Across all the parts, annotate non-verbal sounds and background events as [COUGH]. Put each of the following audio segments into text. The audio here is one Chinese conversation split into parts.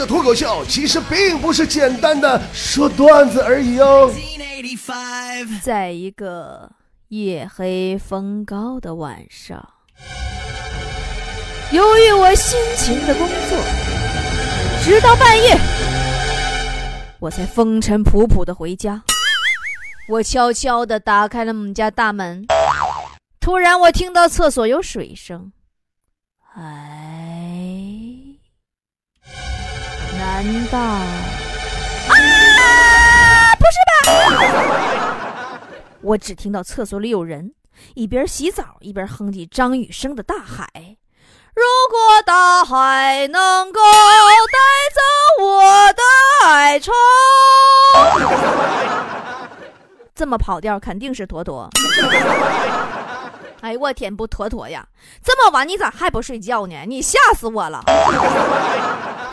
的脱口秀其实并不是简单的说段子而已哦。在一个夜黑风高的晚上，由于我辛勤的工作，直到半夜，我才风尘仆仆的回家。我悄悄的打开了我们家大门，突然我听到厕所有水声。哎，难道？啊！不是吧！我只听到厕所里有人一边洗澡一边哼起张雨生的《大海》。如果大海能够带走我的哀愁。这么跑调肯定是坨坨。[LAUGHS] 哎呦我天，不妥妥呀！这么晚你咋还不睡觉呢？你吓死我了！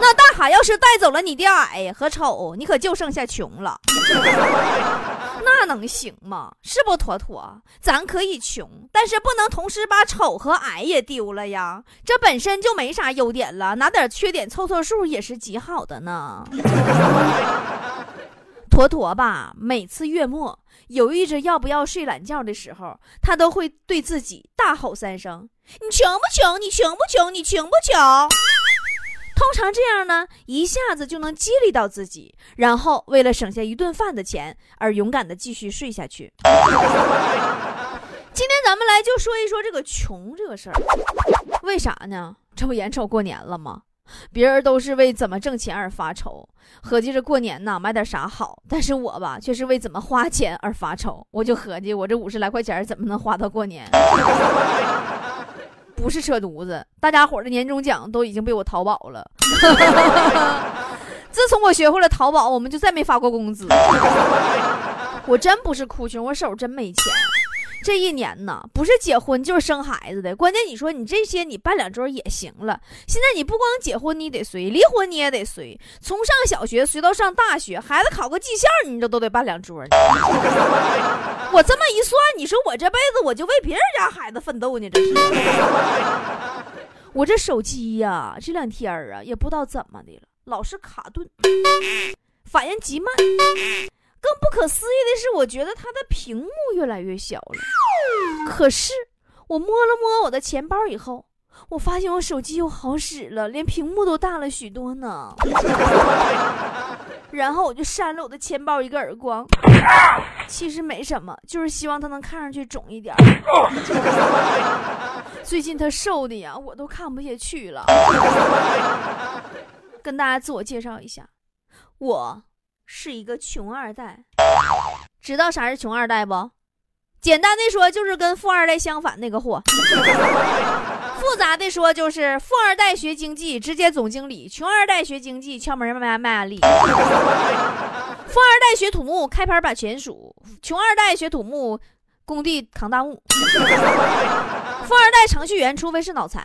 那大海要是带走了你的矮和丑，你可就剩下穷了。[LAUGHS] 那能行吗？是不妥妥？咱可以穷，但是不能同时把丑和矮也丢了呀。这本身就没啥优点了，拿点缺点凑凑数也是极好的呢。[LAUGHS] 坨坨吧，每次月末犹豫着要不要睡懒觉的时候，他都会对自己大吼三声：“你穷不穷？你穷不穷？你穷不穷？”通常这样呢，一下子就能激励到自己，然后为了省下一顿饭的钱而勇敢的继续睡下去。[LAUGHS] 今天咱们来就说一说这个穷这个事儿，为啥呢？这不眼瞅过年了吗？别人都是为怎么挣钱而发愁，合计着过年呢买点啥好，但是我吧却是为怎么花钱而发愁。我就合计我这五十来块钱怎么能花到过年？不是扯犊子，大家伙的年终奖都已经被我淘宝了。[LAUGHS] 自从我学会了淘宝，我们就再没发过工资。我真不是哭穷，我手真没钱。这一年呢，不是结婚就是生孩子的。关键你说你这些你办两桌也行了。现在你不光结婚你得随，离婚你也得随，从上小学随到上大学，孩子考个技校，你这都得办两桌。[LAUGHS] 我这么一算，你说我这辈子我就为别人家孩子奋斗呢，这是。[LAUGHS] 我这手机呀，这两天啊也不知道怎么的了，老是卡顿，反应极慢。更不可思议的是，我觉得它的屏幕越来越小了。可是我摸了摸我的钱包以后，我发现我手机又好使了，连屏幕都大了许多呢。[LAUGHS] 然后我就扇了我的钱包一个耳光。其实没什么，就是希望它能看上去肿一点。[LAUGHS] 最近它瘦的呀，我都看不下去了。[LAUGHS] 跟大家自我介绍一下，我。是一个穷二代，知道啥是穷二代不？简单的说就是跟富二代相反那个货。[LAUGHS] 复杂的说就是富二代学经济直接总经理，穷二代学经济敲门卖卖安利。富二代学土木开盘把钱数，穷二代学土木工地扛大木。富二代程序员，除非是脑残；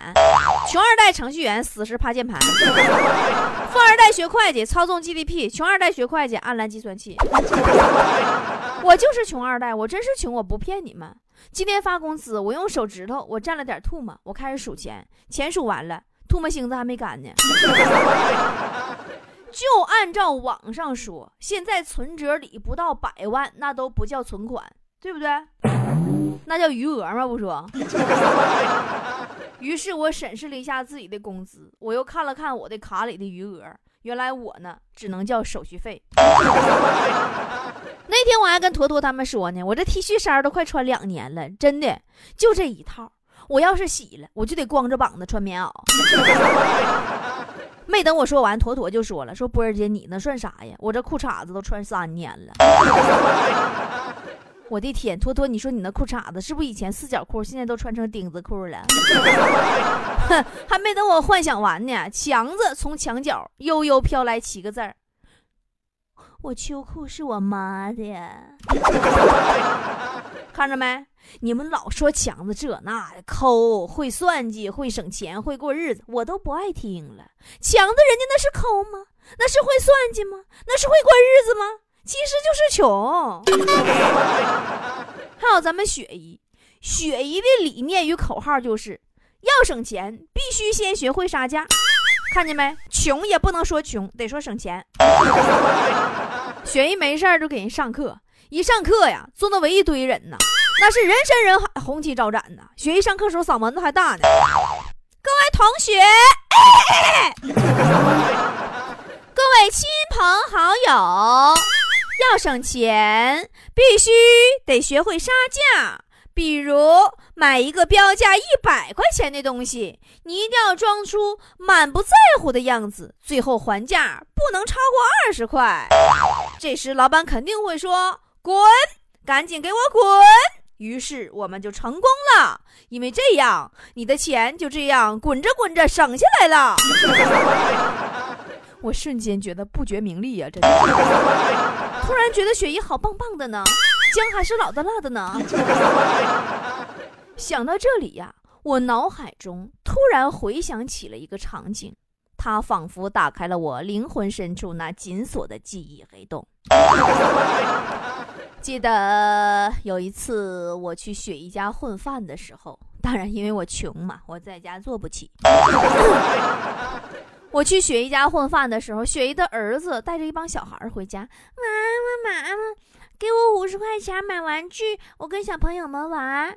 穷二代程序员，死时趴键盘。富二代学会计，操纵 GDP；穷二代学会计，按蓝计算器。[LAUGHS] 我就是穷二代，我真是穷，我不骗你们。今天发工资，我用手指头，我蘸了点唾沫，我开始数钱，钱数完了，唾沫星子还没干呢。[LAUGHS] 就按照网上说，现在存折里不到百万，那都不叫存款，对不对？那叫余额吗？不说。[LAUGHS] 于是我审视了一下自己的工资，我又看了看我的卡里的余额，原来我呢只能叫手续费。[LAUGHS] 那天我还跟坨坨他们说呢，我这 T 恤衫都快穿两年了，真的就这一套。我要是洗了，我就得光着膀子穿棉袄。[LAUGHS] 没等我说完，坨坨就说了：“说波儿姐，你那算啥呀？我这裤衩子都穿三年了。”我的天，托托，你说你那裤衩子是不是以前四角裤，现在都穿成钉子裤了？哼，[LAUGHS] 还没等我幻想完呢，强子从墙角悠悠飘来七个字儿：“我秋裤是我妈的。”看着没？你们老说强子这那的抠，会算计，会省钱，会过日子，我都不爱听了。强子人家那是抠吗？那是会算计吗？那是会过日子吗？其实就是穷，[LAUGHS] 还有咱们雪姨，雪姨的理念与口号就是：要省钱，必须先学会杀价。看见没？穷也不能说穷，得说省钱。雪姨没事儿就给人上课，一上课呀，坐那围一堆人呢，那是人山人海，红旗招展呢。雪姨上课时候嗓门子还大呢。各位同学，[LAUGHS] 各位亲朋好友，要省钱，必须得学会杀价。比如买一个标价一百块钱的东西，你一定要装出满不在乎的样子，最后还价不能超过二十块。这时老板肯定会说：“滚，赶紧给我滚！”于是我们就成功了，因为这样你的钱就这样滚着滚着省下来了。[LAUGHS] 我瞬间觉得不觉名利呀，真的！突然觉得雪姨好棒棒的呢。[LAUGHS] 姜还是老的辣的呢。[LAUGHS] 想到这里呀，我脑海中突然回想起了一个场景，它仿佛打开了我灵魂深处那紧锁的记忆黑洞。[LAUGHS] 记得有一次我去雪姨家混饭的时候，当然因为我穷嘛，我在家做不起。我去雪姨家混饭的时候，雪姨的儿子带着一帮小孩回家，妈妈妈妈。给我五十块钱买玩具，我跟小朋友们玩。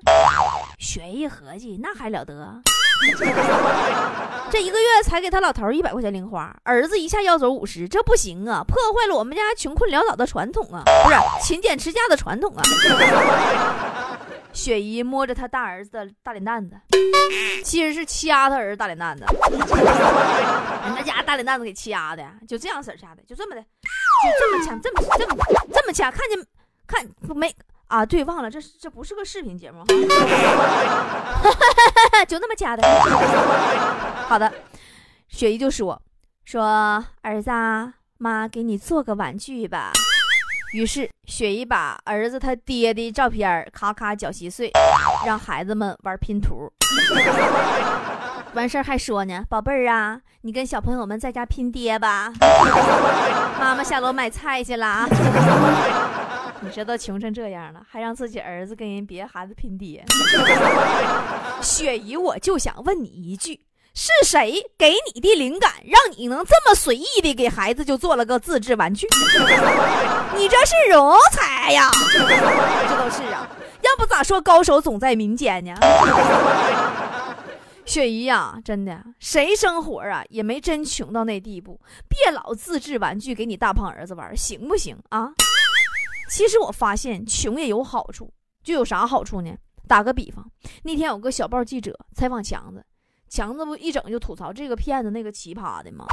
雪姨合计，那还了得？[LAUGHS] 这一个月才给他老头一百块钱零花，儿子一下要走五十，这不行啊！破坏了我们家穷困潦倒的传统啊，不是勤俭持家的传统啊！雪姨摸着他大儿子的大脸蛋子，其实是掐他儿子大脸蛋子，那家大脸蛋子给掐的，就这样式儿掐的，就这么的，就这么掐，这么这么这么掐，看见。看没啊？对，忘了，这这不是个视频节目，[LAUGHS] 就那么掐的。好的，雪姨就说说儿子，妈给你做个玩具吧。于是雪姨把儿子他爹的照片咔咔搅稀碎，让孩子们玩拼图。完事儿还说呢，宝贝儿啊，你跟小朋友们在家拼爹吧。妈妈下楼买菜去了啊。你知道穷成这样了，还让自己儿子跟人别孩子拼爹？雪姨，我就想问你一句：是谁给你的灵感，让你能这么随意的给孩子就做了个自制玩具？[LAUGHS] 你这是荣才呀！这都是啊，要不咋说高手总在民间呢？[LAUGHS] 雪姨呀，真的，谁生活啊也没真穷到那地步，别老自制玩具给你大胖儿子玩，行不行啊？其实我发现穷也有好处，就有啥好处呢？打个比方，那天有个小报记者采访强子，强子不一整就吐槽这个骗子那个奇葩的吗？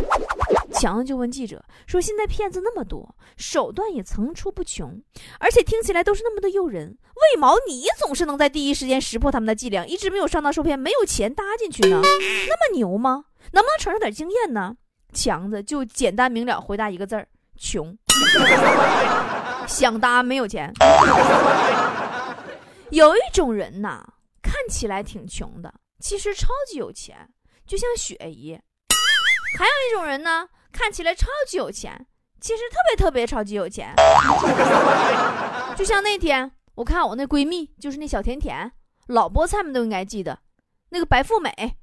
强子就问记者说：“现在骗子那么多，手段也层出不穷，而且听起来都是那么的诱人，为毛你总是能在第一时间识破他们的伎俩，一直没有上当受骗，没有钱搭进去呢？那么牛吗？能不能传授点经验呢？”强子就简单明了回答一个字儿：穷。想搭没有钱。[LAUGHS] 有一种人呐，看起来挺穷的，其实超级有钱，就像雪姨；还有一种人呢，看起来超级有钱，其实特别特别超级有钱。就像那天我看我那闺蜜，就是那小甜甜，老菠菜们都应该记得，那个白富美。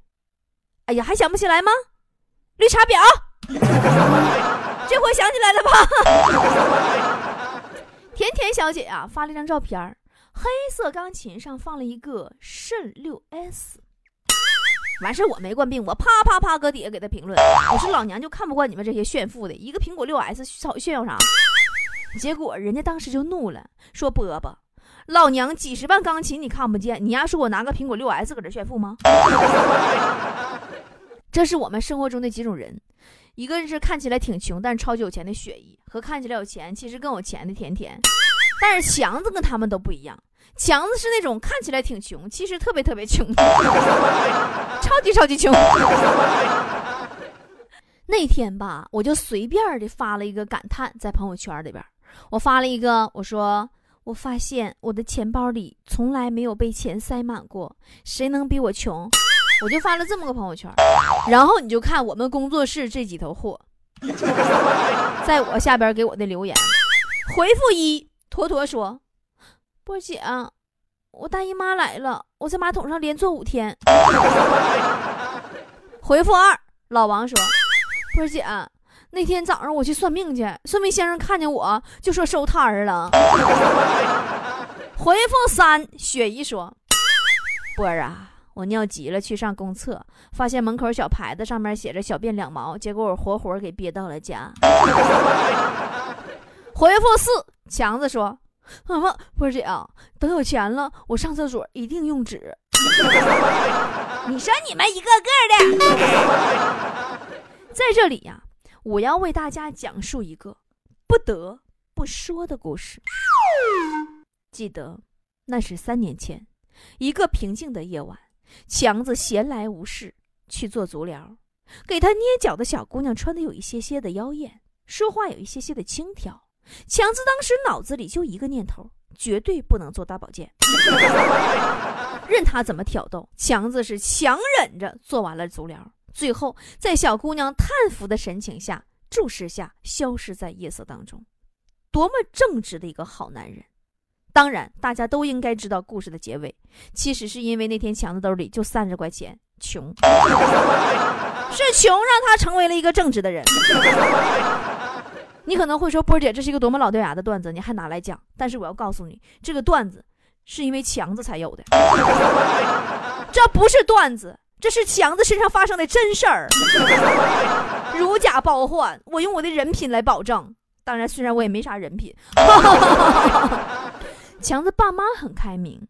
哎呀，还想不起来吗？绿茶婊，这回想起来了吧？[LAUGHS] 甜甜小姐啊，发了一张照片黑色钢琴上放了一个肾六 S。完事我没惯病，我啪啪啪搁底下给他评论，我说老娘就看不惯你们这些炫富的，一个苹果六 S 炫耀啥？[LAUGHS] 结果人家当时就怒了，说波波，老娘几十万钢琴你看不见，你丫说我拿个苹果六 S 搁这炫富吗？[LAUGHS] 这是我们生活中的几种人。一个是看起来挺穷，但是超级有钱的雪姨，和看起来有钱，其实更有钱的甜甜。但是强子跟他们都不一样，强子是那种看起来挺穷，其实特别特别穷，[LAUGHS] 超级超级穷。那天吧，我就随便的发了一个感叹在朋友圈里边，我发了一个，我说我发现我的钱包里从来没有被钱塞满过，谁能比我穷？我就发了这么个朋友圈，然后你就看我们工作室这几头货，在我下边给我的留言，回复一坨坨说：“波姐，我大姨妈来了，我在马桶上连坐五天。”回复二老王说：“波姐，那天早上我去算命去，算命先生看见我就说收摊儿了。回复三，雪姨说：“波儿啊，我尿急了去上公厕，发现门口小牌子上面写着‘小便两毛’，结果我活活给憋到了家。[LAUGHS] ”回复四，强子说：“妈妈，波姐啊，等有钱了，我上厕所一定用纸。[LAUGHS] ”你说你们一个个的，在这里呀，我要为大家讲述一个不得不说的故事。记得那是三年前，一个平静的夜晚，强子闲来无事去做足疗，给他捏脚的小姑娘穿的有一些些的妖艳，说话有一些些的轻佻。强子当时脑子里就一个念头：绝对不能做大保健。任他怎么挑逗，强子是强忍着做完了足疗，最后在小姑娘叹服的神情下、注视下，消失在夜色当中。多么正直的一个好男人！当然，大家都应该知道故事的结尾。其实是因为那天强子兜里就三十块钱，穷，[LAUGHS] 是穷让他成为了一个正直的人。你可能会说，波姐，这是一个多么老掉牙的段子，你还拿来讲？但是我要告诉你，这个段子。是因为强子才有的，这不是段子，这是强子身上发生的真事儿，如假包换。我用我的人品来保证，当然，虽然我也没啥人品。[LAUGHS] 强子爸妈很开明，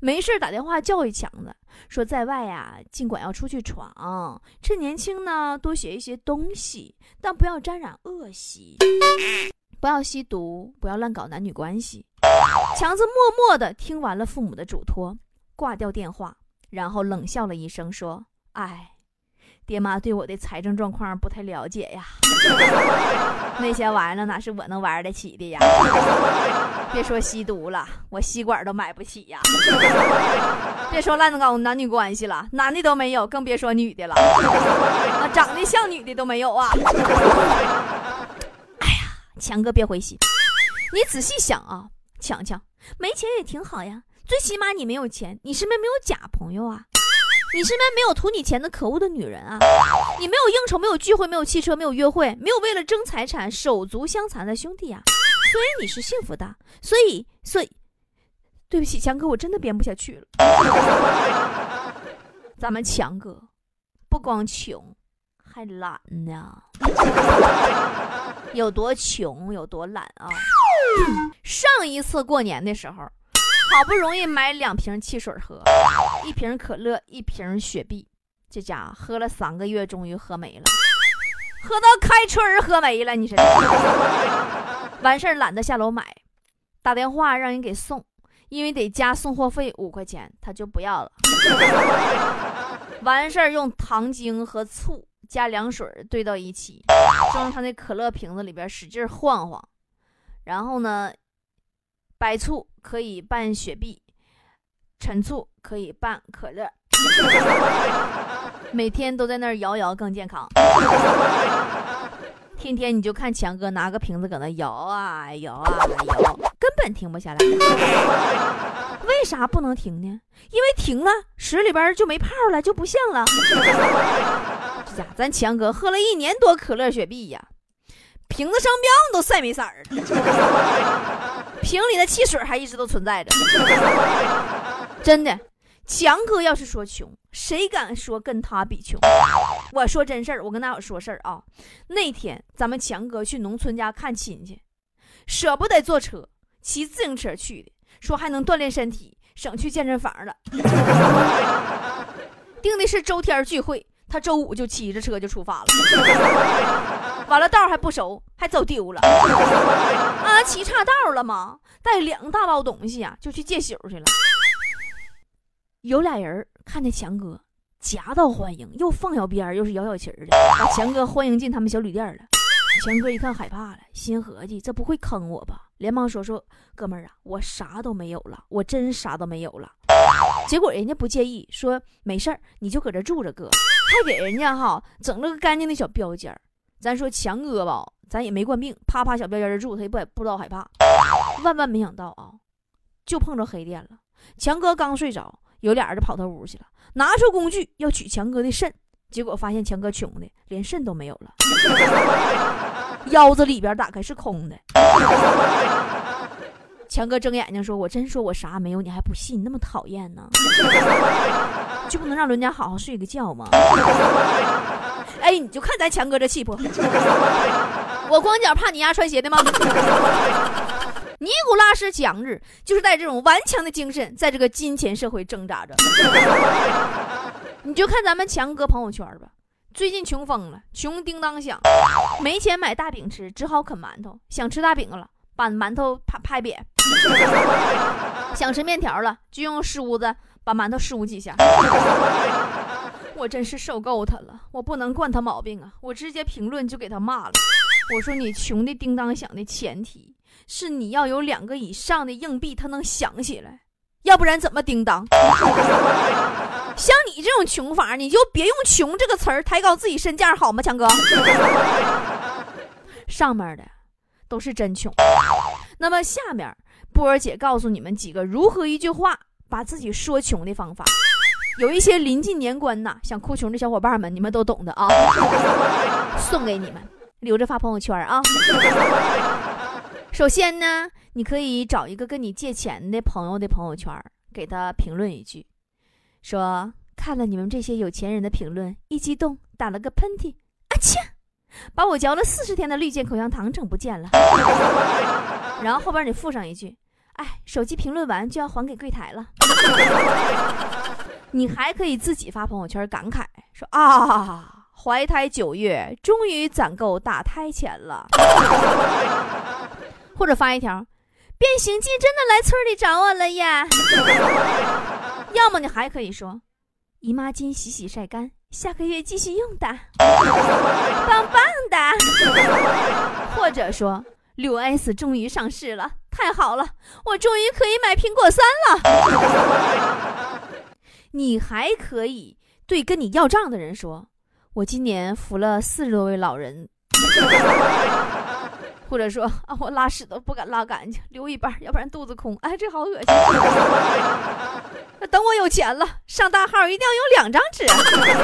没事打电话教育强子，说在外呀，尽管要出去闯，趁年轻呢，多学一些东西，但不要沾染恶习，不要吸毒，不要乱搞男女关系。强子默默的听完了父母的嘱托，挂掉电话，然后冷笑了一声，说：“哎，爹妈对我的财政状况不太了解呀，那些玩意儿哪是我能玩得起的呀？别说吸毒了，我吸管都买不起呀！别说乱搞男女关系了，男的都没有，更别说女的了，长得像女的都没有啊！哎呀，强哥别灰心，你仔细想啊。”强强，没钱也挺好呀，最起码你没有钱，你身边没有假朋友啊，你身边没有图你钱的可恶的女人啊，你没有应酬，没有聚会，没有汽车，没有约会，没有为了争财产手足相残的兄弟啊，所以你是幸福的。所以，所以，对不起，强哥，我真的编不下去了。咱们强哥不光穷，还懒呢，有多穷有多懒啊！上一次过年的时候，好不容易买两瓶汽水喝，一瓶可乐，一瓶雪碧，这家伙喝了三个月，终于喝没了，喝到开春喝没了。你说，完事儿懒得下楼买，打电话让人给送，因为得加送货费五块钱，他就不要了。完事儿用糖精和醋加凉水兑到一起，装他那可乐瓶子里边，使劲晃晃。然后呢，白醋可以拌雪碧，陈醋可以拌可乐，[LAUGHS] 每天都在那儿摇摇更健康。天天你就看强哥拿个瓶子搁那摇啊摇啊摇，根本停不下来。[LAUGHS] 为啥不能停呢？因为停了水里边就没泡了，就不像了。[LAUGHS] 这家咱强哥喝了一年多可乐雪碧呀。瓶子商标都晒没色儿了，瓶里的汽水还一直都存在着。[LAUGHS] 真的，强哥要是说穷，谁敢说跟他比穷？我说真事儿，我跟大伙说事儿啊。那天咱们强哥去农村家看亲戚，舍不得坐车，骑自行车去的，说还能锻炼身体，省去健身房了。[LAUGHS] 定的是周天聚会，他周五就骑着车就出发了。完了道还不熟，还走丢了 [LAUGHS] 啊！骑岔道了吗？带两大包东西啊，就去借宿去了。有俩人看见强哥，夹道欢迎，又放小鞭又是摇小旗的，把强哥欢迎进他们小旅店了。强哥一看害怕了，心合计这不会坑我吧？连忙说说哥们儿啊，我啥都没有了，我真啥都没有了。结果人家不介意，说没事儿，你就搁这住着哥，还给人家哈整了个干净的小标间儿。咱说强哥吧，咱也没惯病，啪啪小标间住，他也不不知道害怕。万万没想到啊，就碰着黑店了。强哥刚睡着，有俩人就跑他屋去了，拿出工具要取强哥的肾。结果发现强哥穷的连肾都没有了，腰子里边打开是空的。强哥睁眼睛说：“我真说我啥没有，你还不信？那么讨厌呢？[LAUGHS] 就不能让伦家好好睡个觉吗？”哎，你就看咱强哥这气魄，[LAUGHS] 我光脚怕你丫穿鞋的吗？[LAUGHS] 尼古拉斯强日就是带这种顽强的精神，在这个金钱社会挣扎着。[LAUGHS] 你就看咱们强哥朋友圈吧，最近穷疯了，穷叮当响，没钱买大饼吃，只好啃馒头。想吃大饼了，把馒头拍拍扁；想吃面条了，就用梳子把馒头梳几下。我真是受够他了，我不能惯他毛病啊！我直接评论就给他骂了，我说你穷的叮当响的前提是你要有两个以上的硬币，他能响起来，要不然怎么叮当？[LAUGHS] 像你这种穷法，你就别用“穷”这个词儿抬高自己身价，好吗，强哥？[LAUGHS] 上面的都是真穷，那么下面波儿姐告诉你们几个如何一句话把自己说穷的方法。有一些临近年关呐，想哭穷的小伙伴们，你们都懂的啊，[LAUGHS] 送给你们，留着发朋友圈啊。[LAUGHS] 首先呢，你可以找一个跟你借钱的朋友的朋友圈，给他评论一句，说看了你们这些有钱人的评论，一激动打了个喷嚏，啊切，把我嚼了四十天的绿箭口香糖整不见了。[LAUGHS] 然后后边你附上一句，哎，手机评论完就要还给柜台了。你还可以自己发朋友圈感慨说啊，怀胎九月，终于攒够打胎钱了。或者发一条，变形记真的来村里找我了呀。要么你还可以说，姨妈巾洗洗晒干，下个月继续用的，棒棒的。或者说，六 S 终于上市了，太好了，我终于可以买苹果三了。你还可以对跟你要账的人说：“我今年扶了四十多位老人。[LAUGHS] ”或者说：“啊，我拉屎都不敢拉干净，留一半，要不然肚子空。”哎，这好恶心。[LAUGHS] 那等我有钱了，上大号一定要有两张纸。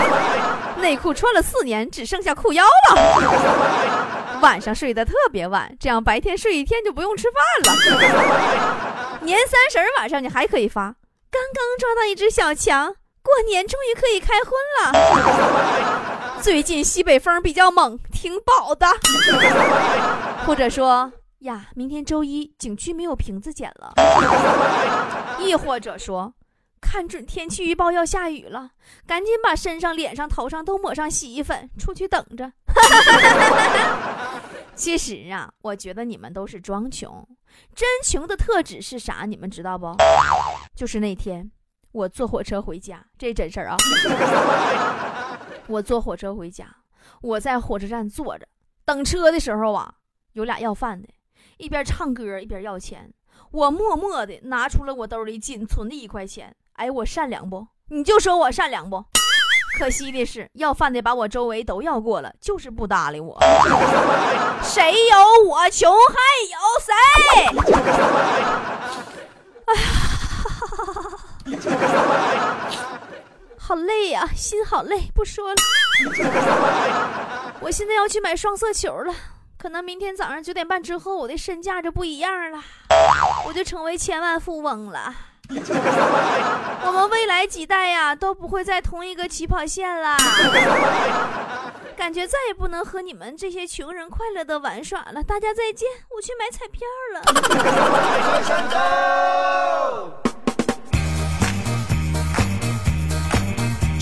[LAUGHS] 内裤穿了四年，只剩下裤腰了。晚上睡得特别晚，这样白天睡一天就不用吃饭了。年三十晚上你还可以发。刚刚抓到一只小强，过年终于可以开荤了。最近西北风比较猛，挺饱的。或者说呀，明天周一景区没有瓶子捡了。亦或者说，看准天气预报要下雨了，赶紧把身上、脸上、头上都抹上洗衣粉，出去等着。其实啊，我觉得你们都是装穷，真穷的特质是啥？你们知道不？就是那天我坐火车回家，这真事儿啊！[LAUGHS] 我坐火车回家，我在火车站坐着等车的时候啊，有俩要饭的，一边唱歌一边要钱，我默默的拿出了我兜里仅存的一块钱。哎，我善良不？你就说我善良不？可惜的是，要饭的把我周围都要过了，就是不搭理我。[LAUGHS] 谁有我穷还有谁？哎呀，好累呀，心好累，不说了。[LAUGHS] 我现在要去买双色球了，可能明天早上九点半之后，我的身价就不一样了，我就成为千万富翁了。[LAUGHS] 我们未来几代呀都不会在同一个起跑线啦，[LAUGHS] 感觉再也不能和你们这些穷人快乐的玩耍了。大家再见，我去买彩票了。财神到，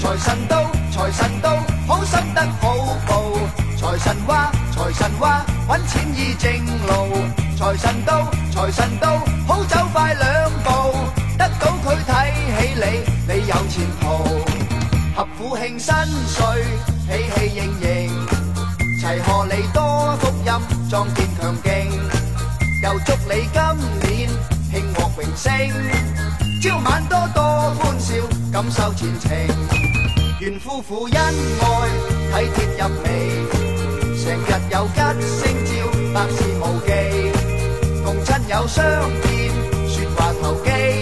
财神到，财神到，好心得好报。财神话，财神话，揾钱易正路。财神到，财神到，好走快两步。睇起你，你有前途。合府庆新岁，喜气盈盈，齐贺你多福音，壮健强劲。又祝你今年庆获荣升，朝晚多多欢笑，感受前程。愿夫妇恩爱，体贴入微，成日有吉星照，百事无忌。共亲友相见，说话投机。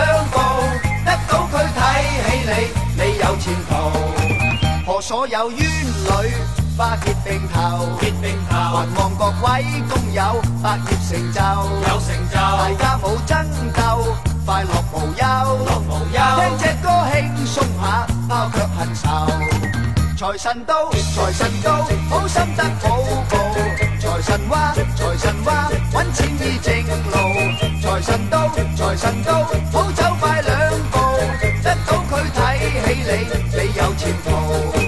所有冤侶花結並頭，結並頭，還望各位工友百業成就，有成就，大家冇爭鬥，快樂無憂，樂無憂，聽隻歌輕鬆下，拋卻恨愁。財神到，財神到，好心得好報。財神話，財神話，揾錢易正路。財神到，財神到，好走快兩步，得到佢睇起你，你有前途。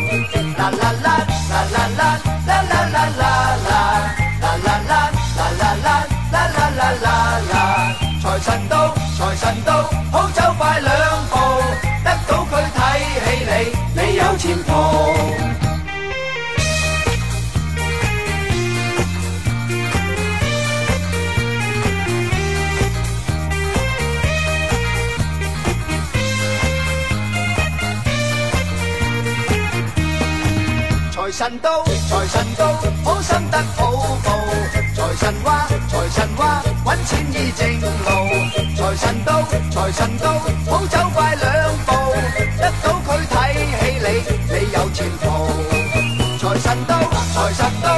啦啦啦啦啦啦啦啦财神到，财神到，神到，财神到，好心得好报。财神话，财神话，揾钱易正路。财神到，财神到，好走快两步，得到佢睇起你，你有前途。财神到，财神到，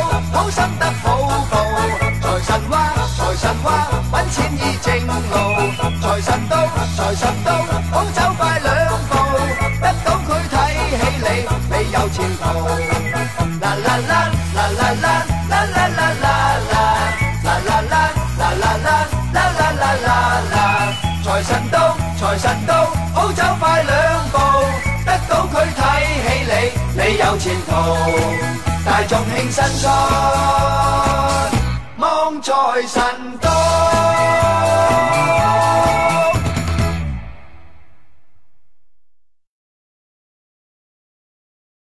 有前途。大众庆新春，望财神到。